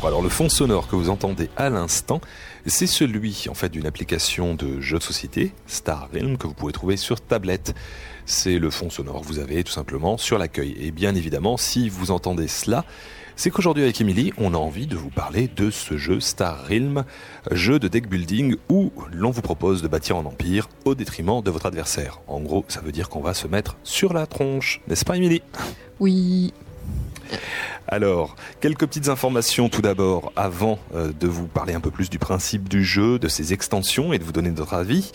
Alors le fond sonore que vous entendez à l'instant, c'est celui en fait d'une application de jeu de société, Star Realm, que vous pouvez trouver sur tablette. C'est le fond sonore que vous avez tout simplement sur l'accueil. Et bien évidemment, si vous entendez cela, c'est qu'aujourd'hui avec Emily, on a envie de vous parler de ce jeu Star Realm, jeu de deck building où l'on vous propose de bâtir un empire au détriment de votre adversaire. En gros, ça veut dire qu'on va se mettre sur la tronche, n'est-ce pas Emily Oui. Alors, quelques petites informations tout d'abord avant euh, de vous parler un peu plus du principe du jeu, de ses extensions et de vous donner notre avis.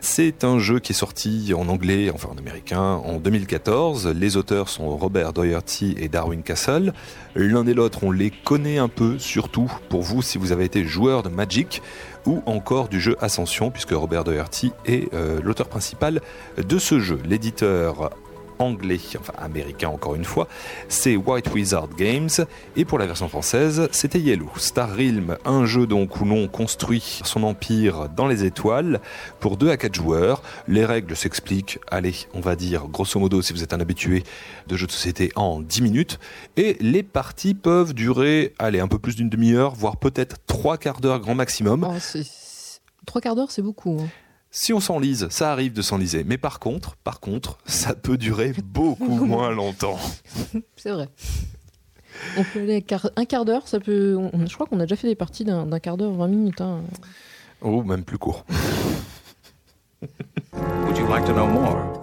C'est un jeu qui est sorti en anglais, enfin en américain, en 2014. Les auteurs sont Robert Doherty et Darwin Castle. L'un et l'autre, on les connaît un peu, surtout pour vous si vous avez été joueur de Magic ou encore du jeu Ascension, puisque Robert Doherty est euh, l'auteur principal de ce jeu. L'éditeur anglais, enfin américain encore une fois, c'est White Wizard Games, et pour la version française, c'était Yellow. Star Realm, un jeu donc où l'on construit son empire dans les étoiles pour 2 à 4 joueurs. Les règles s'expliquent, allez, on va dire grosso modo si vous êtes un habitué de jeux de société en 10 minutes, et les parties peuvent durer, allez, un peu plus d'une demi-heure, voire peut-être trois quarts d'heure grand maximum. Oh, trois quarts d'heure, c'est beaucoup. Hein. Si on s'enlise, ça arrive de s'enliser. Mais par contre, par contre, ça peut durer beaucoup moins longtemps. C'est vrai. On peut aller un quart d'heure, ça peut. je crois qu'on a déjà fait des parties d'un quart d'heure, 20 minutes. Hein. Oh, même plus court. Would you like to know more?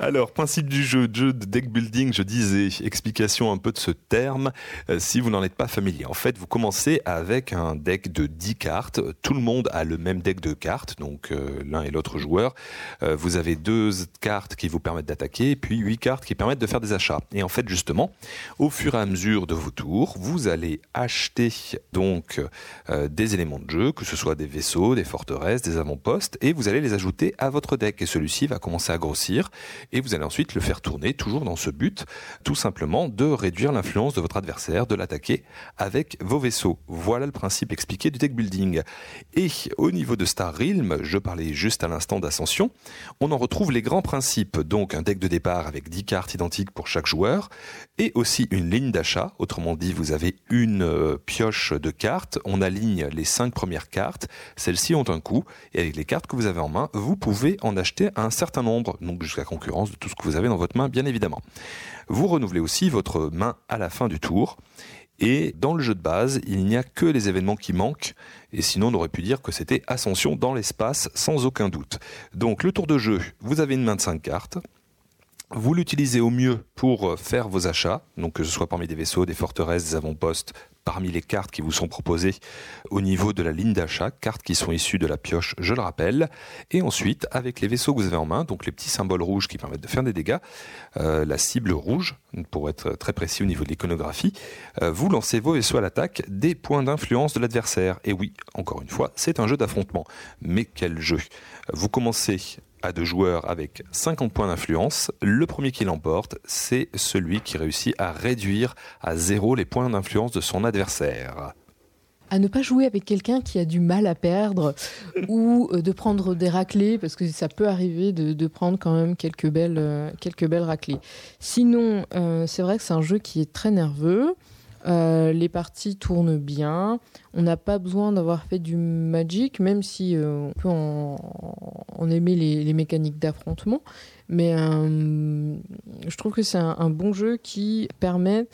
Alors, principe du jeu, jeu de deck building, je disais, explication un peu de ce terme, euh, si vous n'en êtes pas familier. En fait, vous commencez avec un deck de 10 cartes. Tout le monde a le même deck de cartes, donc euh, l'un et l'autre joueur. Euh, vous avez deux cartes qui vous permettent d'attaquer, puis huit cartes qui permettent de faire des achats. Et en fait, justement, au fur et à mesure de vos tours, vous allez acheter donc des éléments de jeu, que ce soit des vaisseaux, des forteresses, des avant-postes, et vous allez les ajouter à votre deck. Et celui-ci va commencer à grossir et vous allez ensuite le faire tourner toujours dans ce but, tout simplement de réduire l'influence de votre adversaire, de l'attaquer avec vos vaisseaux. Voilà le principe expliqué du deck building. Et au niveau de Star Realm, je parlais juste à l'instant d'ascension, on en retrouve les grands principes, donc un deck de départ avec 10 cartes identiques pour chaque joueur, et aussi une ligne d'achat, autrement dit vous avez une euh, pioche de cartes, on aligne les 5 premières cartes, celles-ci ont un coût, et avec les cartes que vous avez en main, vous pouvez en acheter un certain nombre, donc jusqu'à concurrence de tout ce que vous avez dans votre main, bien évidemment. Vous renouvelez aussi votre main à la fin du tour. Et dans le jeu de base, il n'y a que les événements qui manquent, et sinon on aurait pu dire que c'était ascension dans l'espace sans aucun doute. Donc le tour de jeu, vous avez une main de 5 cartes, vous l'utilisez au mieux pour faire vos achats, donc que ce soit parmi des vaisseaux, des forteresses, des avant-postes, parmi les cartes qui vous sont proposées au niveau de la ligne d'achat, cartes qui sont issues de la pioche, je le rappelle. Et ensuite, avec les vaisseaux que vous avez en main, donc les petits symboles rouges qui permettent de faire des dégâts, euh, la cible rouge, pour être très précis au niveau de l'iconographie, euh, vous lancez vos vaisseaux à l'attaque des points d'influence de l'adversaire. Et oui, encore une fois, c'est un jeu d'affrontement. Mais quel jeu? Vous commencez à deux joueurs avec 50 points d'influence. Le premier qui l'emporte, c'est celui qui réussit à réduire à zéro les points d'influence de son adversaire à ne pas jouer avec quelqu'un qui a du mal à perdre ou euh, de prendre des raclées parce que ça peut arriver de, prendre quand même quelques belles, euh, quelques belles raclées. Sinon, euh, c'est vrai que c'est un jeu qui est très nerveux. Euh, les parties tournent bien. On n'a pas besoin d'avoir fait du Magic, même si euh, on peut en, aimer les, mécaniques d'affrontement. Mais euh, je trouve que c'est un, bon jeu qui permet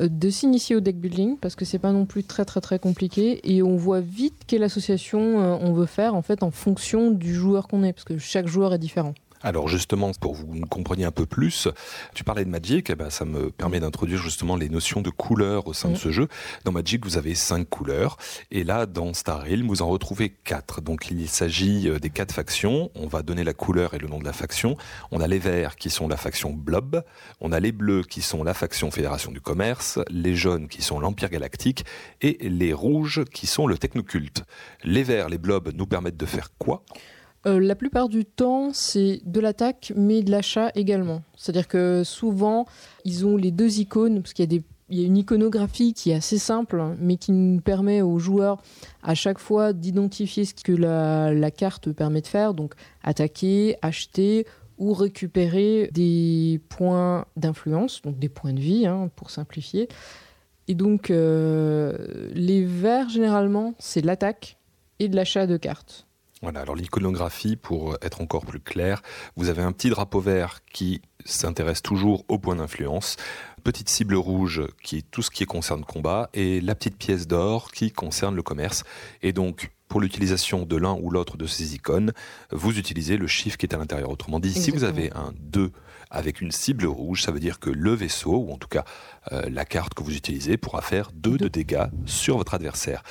de s'initier au deck building parce que c'est pas non plus très très très compliqué et on voit vite quelle association on veut faire en fait en fonction du joueur qu'on est parce que chaque joueur est différent. Alors justement, pour que vous compreniez un peu plus, tu parlais de Magic, eh ben, ça me permet d'introduire justement les notions de couleurs au sein de mm. ce jeu. Dans Magic, vous avez cinq couleurs, et là, dans Star Realm, vous en retrouvez quatre. Donc il s'agit euh, des quatre factions. On va donner la couleur et le nom de la faction. On a les verts qui sont la faction Blob, on a les bleus qui sont la faction Fédération du Commerce, les jaunes qui sont l'Empire Galactique, et les rouges qui sont le Technoculte. Les verts, les blobs, nous permettent de faire quoi? Euh, la plupart du temps, c'est de l'attaque, mais de l'achat également. C'est-à-dire que souvent, ils ont les deux icônes, parce qu'il y a une iconographie qui est assez simple, mais qui nous permet aux joueurs à chaque fois d'identifier ce que la, carte permet de faire, donc attaquer, acheter ou récupérer des points d'influence, donc des points de vie, hein, pour simplifier. Et donc, euh, les verts, généralement, c'est de l'attaque et de l'achat de cartes. Voilà, alors l'iconographie, pour être encore plus clair, vous avez un petit drapeau vert qui s'intéresse toujours aux points d'influence, petite cible rouge qui est tout ce qui concerne combat, et la petite pièce d'or qui concerne le commerce. Et donc, pour l'utilisation de l'un ou l'autre de ces icônes, vous utilisez le chiffre qui est à l'intérieur. Autrement dit, si vous avez un 2 avec une cible rouge, ça veut dire que le vaisseau, ou en tout cas euh, la carte que vous utilisez, pourra faire 2 de dégâts sur votre adversaire.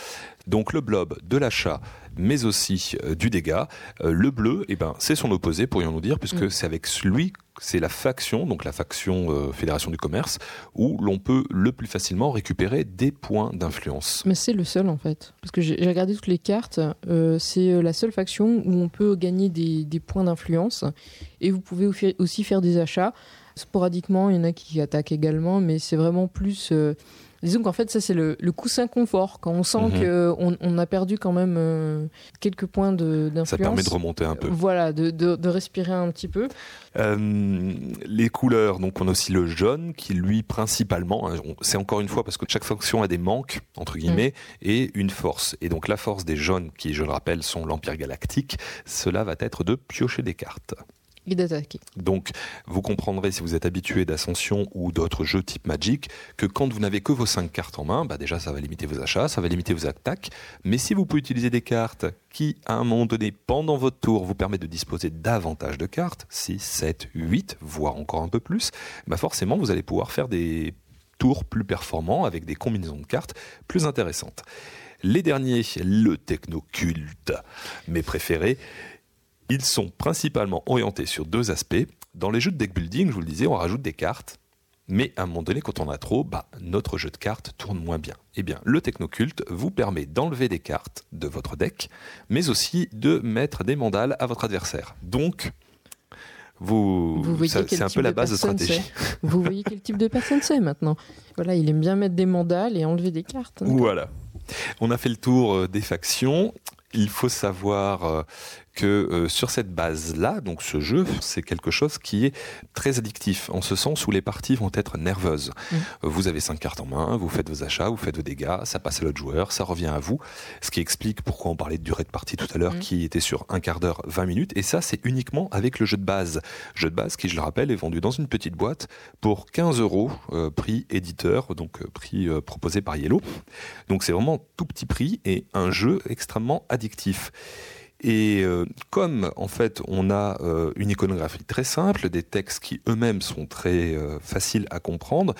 Donc le blob de l'achat, mais aussi euh, du dégât. Euh, le bleu, eh ben, c'est son opposé, pourrions-nous dire, puisque mm. c'est avec lui, c'est la faction, donc la faction euh, Fédération du Commerce, où l'on peut le plus facilement récupérer des points d'influence. Mais c'est le seul en fait, parce que j'ai regardé toutes les cartes, c'est la seule faction où on peut gagner des, des points d'influence, et vous pouvez aussi faire des achats. Sporadiquement, il y en a qui attaquent également, mais c'est vraiment plus Disons qu'en fait, ça, c'est le, coussin confort. Quand on sent mhm. qu'on on a perdu quand même euh, quelques points d'influence. Ça permet de remonter un peu. Voilà, de, respirer un petit peu. Euh, les couleurs, donc on a aussi le jaune qui, lui, principalement, hein, c'est encore une fois parce que chaque fonction a des manques, entre guillemets, mm. et une force. Et donc la force des jaunes, qui, je le rappelle, sont l'Empire galactique, cela va être de piocher des cartes Donc, vous comprendrez si vous êtes habitué d'Ascension ou d'autres jeux type Magic que quand vous n'avez que vos 5 cartes en main, bah déjà ça va limiter vos achats, ça va limiter vos attaques. Mais si vous pouvez utiliser des cartes qui, à un moment donné, pendant votre tour, vous permettent de disposer davantage de cartes, 6, 7, 8, voire encore un peu plus, bah forcément vous allez pouvoir faire des tours plus performants avec des combinaisons de cartes plus intéressantes. Les derniers, le technoculte, mes préférés, ils sont principalement orientés sur deux aspects. Dans les jeux de deck building, je vous le disais, on rajoute des cartes. Mais à un moment donné, quand on a trop, bah, notre jeu de cartes tourne moins bien. Eh bien, le Technoculte vous permet d'enlever des cartes de votre deck, mais aussi de mettre des mandales à votre adversaire. Donc, vous, c'est un peu la base de stratégie. Vous voyez quel type de personne c'est maintenant. Voilà, il aime bien mettre des mandales et enlever des cartes. Voilà. On a fait le tour euh, des factions. Il faut savoir euh, que euh, sur cette base-là, donc ce jeu, c'est quelque chose qui est très addictif, en ce sens où les parties vont être nerveuses. Mmh. Vous avez cinq cartes en main, vous faites vos achats, vous faites vos dégâts, ça passe à l'autre joueur, ça revient à vous, ce qui explique pourquoi on parlait de durée de partie tout à l'heure, mmh. qui était sur un quart d'heure, 20 minutes, et ça c'est uniquement avec le jeu de base. Jeu de base qui, je le rappelle, est vendu dans une petite boîte pour 15 euros, euh, prix éditeur, donc euh, prix proposé par Yellow. Donc c'est vraiment tout petit prix et un jeu extrêmement addictif. Et euh, comme en fait on a euh, une iconographie très simple, des textes qui eux-mêmes sont très euh, faciles à comprendre,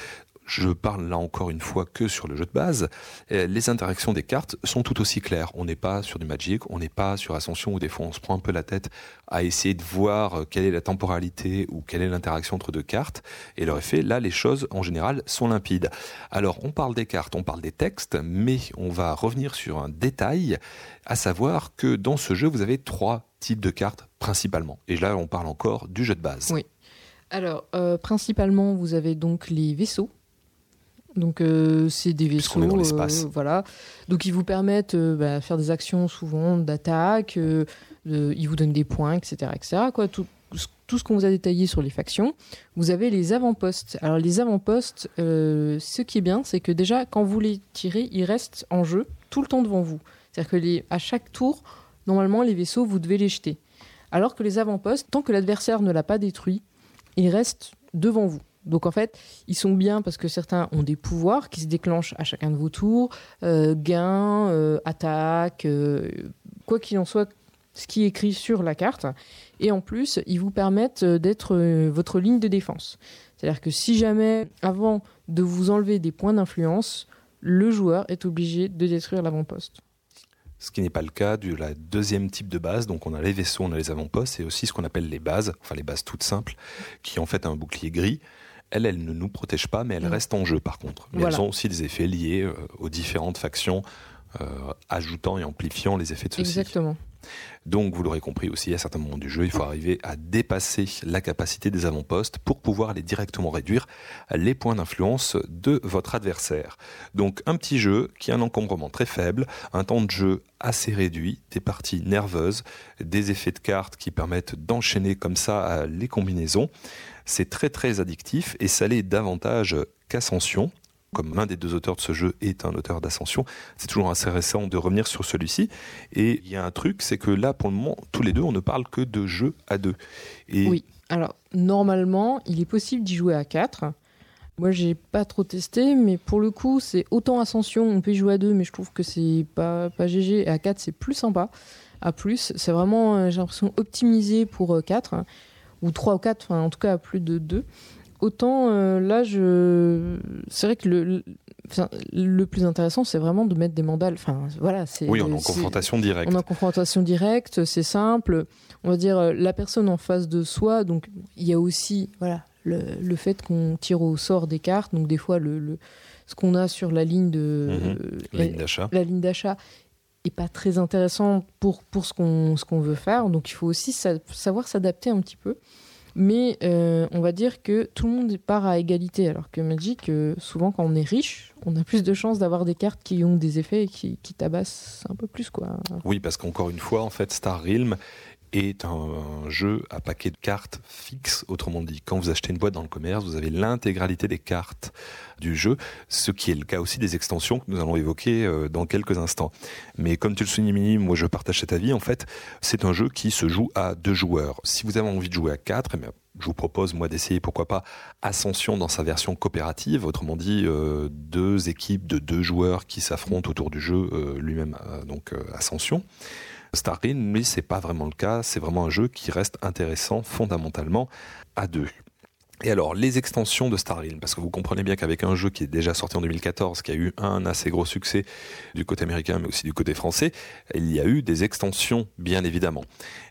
je parle là encore une fois que sur le jeu de base, les interactions des cartes sont tout aussi claires. On n'est pas sur du Magic, on n'est pas sur Ascension où des fois on se prend un peu la tête à essayer de voir euh, quelle est la temporalité ou quelle est l'interaction entre deux cartes et leur effet. Là, les choses en général sont limpides. Alors, on parle des cartes, on parle des textes, mais on va revenir sur un détail, à savoir que dans ce jeu, vous avez trois types de cartes principalement. Et là, on parle encore du jeu de base. Oui. Alors, euh, principalement, vous avez donc les vaisseaux donc euh, c'est des vaisseaux, euh, voilà. Donc ils vous permettent de euh, bah, faire des actions souvent d'attaque, ils vous donnent des points, etc., etc. Quoi, tout, tout ce qu'on vous a détaillé sur les factions. Vous avez les avant-postes. Alors les avant-postes, ce qui est bien, c'est que déjà quand vous les tirez, ils restent en jeu tout le temps devant vous. C'est-à-dire que les, à chaque tour, normalement les vaisseaux, vous devez les jeter. Alors que les avant-postes, tant que l'adversaire ne l'a pas détruit, ils restent devant vous. Donc en fait, ils sont bien parce que certains ont des pouvoirs qui se déclenchent à chacun de vos tours, euh, gain, euh, attaque, euh, quoi qu'il en soit, ce qui est écrit sur la carte. Et en plus, ils vous permettent d'être votre ligne de défense. C'est-à-dire que si jamais, avant de vous enlever des points d'influence, le joueur est obligé de détruire l'avant-poste. Ce qui n'est pas le cas du la deuxième type de base. Donc on a les vaisseaux, on a les avant-postes et aussi ce qu'on appelle les bases, enfin les bases toutes simples, qui en fait un bouclier gris elles, elles ne nous protègent pas, mais elles mm. restent en jeu par contre. Mais elles ont aussi des effets liés euh, aux différentes factions, euh, ajoutant et amplifiant les effets de ceux-ci. Exactement. Donc, vous l'aurez compris aussi, à certains moments du jeu, il faut arriver à dépasser la capacité des avant-postes pour pouvoir aller directement réduire les points d'influence de votre adversaire. Donc, un petit jeu qui a un encombrement très faible, un temps de jeu assez réduit, des parties nerveuses, des effets de cartes qui permettent d'enchaîner comme ça les combinaisons. C'est très très addictif et ça l'est davantage qu'Ascension. Comme l'un des deux auteurs de ce jeu est un auteur d'Ascension, c'est toujours assez récent de revenir sur celui-ci. Et il y a un truc, c'est que là, pour le moment, tous les deux, on ne parle que de jeux à deux. Oui, alors normalement, il est possible d'y jouer à quatre. Moi, j'ai pas trop testé, mais pour le coup, c'est autant Ascension, on peut y jouer à deux, mais je trouve que c'est pas, pas GG. Et à 4, c'est plus sympa. À plus, c'est vraiment, euh, j'ai l'impression, optimisé pour 4, euh, ou 3 ou 4, en tout cas à plus de 2. Autant euh, là, je... c'est vrai que le, le, plus intéressant, c'est vraiment de mettre des mandales. Enfin, voilà, c'est, oui, on est en confrontation directe. On est en confrontation directe, c'est simple. On va dire la personne en face de soi. Donc, il y a aussi voilà, le, fait qu'on tire au sort des cartes. Donc, des fois, le, ce qu'on a sur la ligne de mhm. la, ligne d'achat. La ligne d'achat est pas très intéressant pour, pour ce qu'on ce qu'on veut faire. Donc, il faut aussi savoir s'adapter un petit peu. Mais euh, on va dire que tout le monde part à égalité, alors que Magic, euh, souvent quand on est riche, on a plus de chances d'avoir des cartes qui ont des effets et qui, tabassent un peu plus. Quoi. Oui, parce qu'encore une fois, en fait, Star Realm est un, jeu à paquet de cartes fixes. Autrement dit, quand vous achetez une boîte dans le commerce, vous avez l'intégralité des cartes du jeu, ce qui est le cas aussi des extensions que nous allons évoquer euh, dans quelques instants. Mais comme tu le soulignes, Mini, moi je partage cet avis. En fait, c'est un jeu qui se joue à deux joueurs. Si vous avez envie de jouer à quatre, eh je vous propose moi d'essayer pourquoi pas Ascension dans sa version coopérative, autrement dit euh, deux équipes de deux joueurs qui s'affrontent autour du jeu euh, lui-même, donc Ascension. Stargate, ce c'est pas vraiment le cas. C'est vraiment un jeu qui reste intéressant fondamentalement à deux. Et alors, les extensions de Star parce que vous comprenez bien qu'avec un jeu qui est déjà sorti en 2014, qui a eu un assez gros succès du côté américain, mais aussi du côté français, il y a eu des extensions, bien évidemment.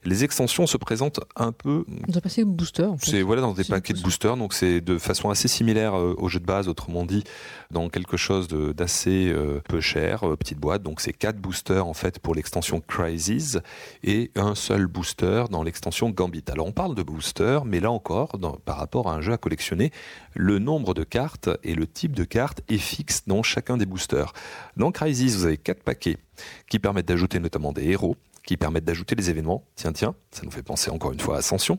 Les extensions se présentent un peu... Dans un paquet de boosters. C'est voilà, dans des paquets de boosters, donc c'est de façon assez similaire euh, au jeu de base, autrement dit, dans quelque chose d'assez euh, peu cher, euh, petite boîte. Donc c'est quatre boosters, en fait, pour l'extension Crisis, et un seul booster dans l'extension Gambit. Alors on parle de booster, mais là encore, par rapport à un jeu à collectionner, le nombre de cartes et le type de carte est fixe dans chacun des boosters. Dans Crisis, vous avez quatre paquets qui permettent d'ajouter notamment des héros, qui permettent d'ajouter des événements, tiens tiens, ça nous fait penser encore une fois à Ascension,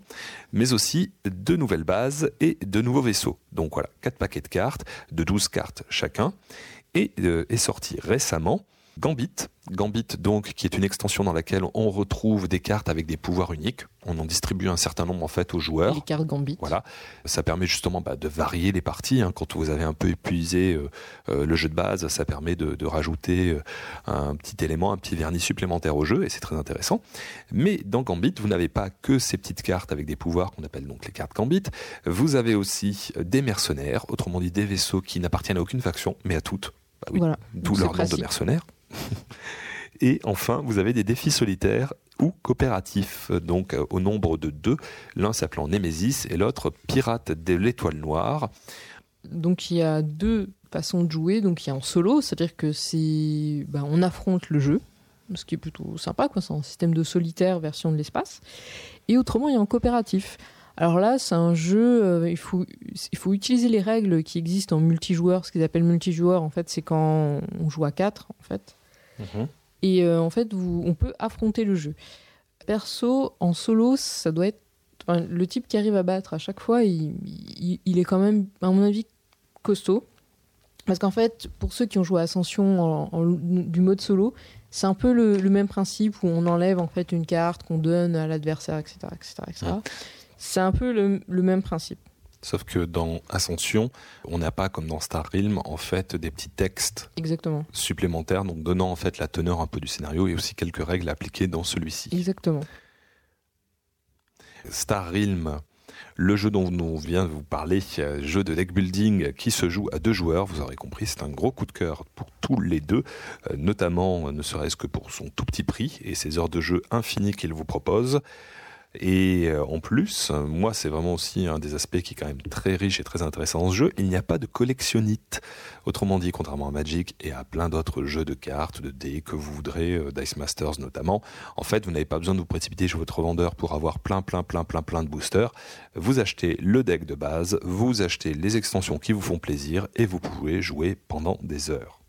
mais aussi de nouvelles bases et de nouveaux vaisseaux. Donc voilà, quatre paquets de cartes, de 12 cartes chacun, et euh, est sorti récemment Gambit, Gambit donc qui est une extension dans laquelle on retrouve des cartes avec des pouvoirs uniques. On en distribue un certain nombre en fait aux joueurs. Les cartes Gambit. Voilà, ça permet justement bah, de varier les parties. Hein. Quand vous avez un peu épuisé euh, euh, le jeu de base, ça permet de, rajouter euh, un petit élément, un petit vernis supplémentaire au jeu et c'est très intéressant. Mais dans Gambit, vous n'avez pas que ces petites cartes avec des pouvoirs qu'on appelle donc les cartes Gambit. Vous avez aussi des mercenaires, autrement dit des vaisseaux qui n'appartiennent à aucune faction, mais à toutes. Bah oui, voilà. D'où leur nom de mercenaires. Et enfin, vous avez des défis solitaires ou coopératifs, donc euh, au nombre de deux, l'un s'appelant Nemesis et l'autre Pirate de l'étoile noire. Donc il y a deux façons de jouer, donc il y a en solo, c'est-à-dire que c'est, ben, on affronte le jeu, ce qui est plutôt sympa, quoi. C'est un système de solitaire version de l'espace. Et autrement, il y a en coopératif. Alors là, c'est un jeu, euh, il, faut, il faut utiliser les règles qui existent en multijoueur. Ce qu'ils appellent multijoueur, en fait, c'est quand on joue à quatre, en fait. Mhm. Et euh, en fait, vous, on peut affronter le jeu. Perso, en solo, ça doit être. le type qui arrive à battre à chaque fois, il, il, est quand même, à mon avis, costaud. Parce qu'en fait, pour ceux qui ont joué Ascension en, du mode solo, c'est un peu le, même principe où on enlève en fait une carte qu'on donne à l'adversaire, etc., etc., C'est un peu le, le même principe. Sauf que dans Ascension, on n'a pas comme dans Star Realm en fait des petits textes Exactement. supplémentaires, donc donnant en fait la teneur un peu du scénario et aussi quelques règles appliquées dans celui-ci. Exactement. Star Realm, le jeu dont on vient de vous parler, jeu de deck building qui se joue à deux joueurs, vous aurez compris, c'est un gros coup de cœur pour tous les deux, euh, notamment ne serait-ce que pour son tout petit prix et ses heures de jeu infinies qu'il vous propose. Et euh, en plus, moi, c'est vraiment aussi un des aspects qui est quand même très riche et très intéressant dans ce jeu. Il n'y a pas de collectionnite. Autrement dit, contrairement à Magic et à plein d'autres jeux de cartes, de dés que vous voudrez, euh, Dice Masters notamment, en fait, vous n'avez pas besoin de vous précipiter chez votre vendeur pour avoir plein, plein, plein, plein, plein de boosters. Vous achetez le deck de base, vous achetez les extensions qui vous font plaisir et vous pouvez jouer pendant des heures.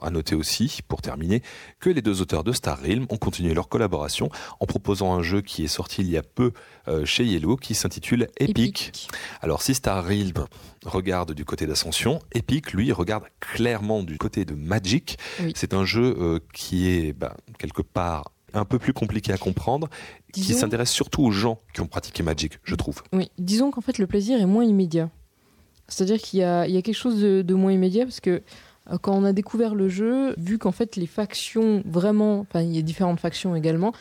À noter aussi, pour terminer, que les deux auteurs de Star Realm ont continué leur collaboration en proposant un jeu qui est sorti il y a peu euh, chez Yellow qui s'intitule Epic. Alors si Star Realm regarde du côté d'Ascension, Epic lui regarde clairement du côté de Magic. C'est un jeu euh, qui est bah, quelque part un peu plus compliqué à comprendre, qui s'intéresse surtout aux gens qui ont pratiqué Magic, je trouve. Oui, disons qu'en fait le plaisir est moins immédiat. C'est-à-dire qu'il y, a, quelque chose de moins immédiat parce que quand on a découvert le jeu, vu qu'en fait les factions vraiment, enfin il y a différentes factions également,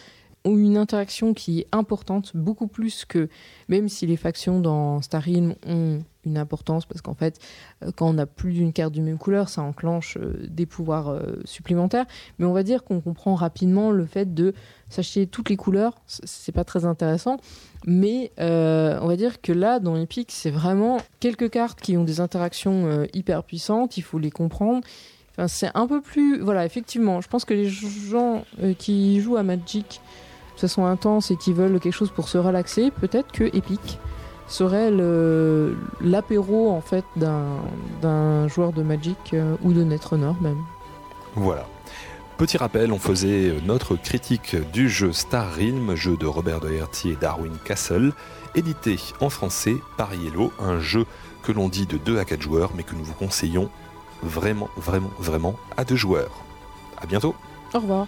ont une interaction qui est importante, beaucoup plus que même si les factions dans Realm ont une importance, parce qu'en fait, euh, quand on a plus d'une carte de même couleur, ça enclenche euh, des pouvoirs supplémentaires. Mais on va dire qu'on comprend rapidement le fait de s'acheter toutes les couleurs, c'est pas très intéressant. Mais on va dire que là, dans Epic, c'est vraiment quelques cartes qui ont des interactions hyper puissantes, il faut les comprendre c'est un peu plus. Voilà, effectivement, je pense que les gens euh, qui jouent à Magic de façon intense et qui veulent quelque chose pour se relaxer, peut-être que Epic serait l'apéro en fait d'un joueur de Magic euh, ou de Netrunner même. Voilà. Petit rappel, on faisait notre critique du jeu Star Realm, jeu de Robert Doherty et Darwin Castle, édité en français par Yellow, un jeu que l'on dit de 2 à 4 joueurs, mais que nous vous conseillons vraiment, vraiment, vraiment à deux joueurs. À bientôt. Au revoir.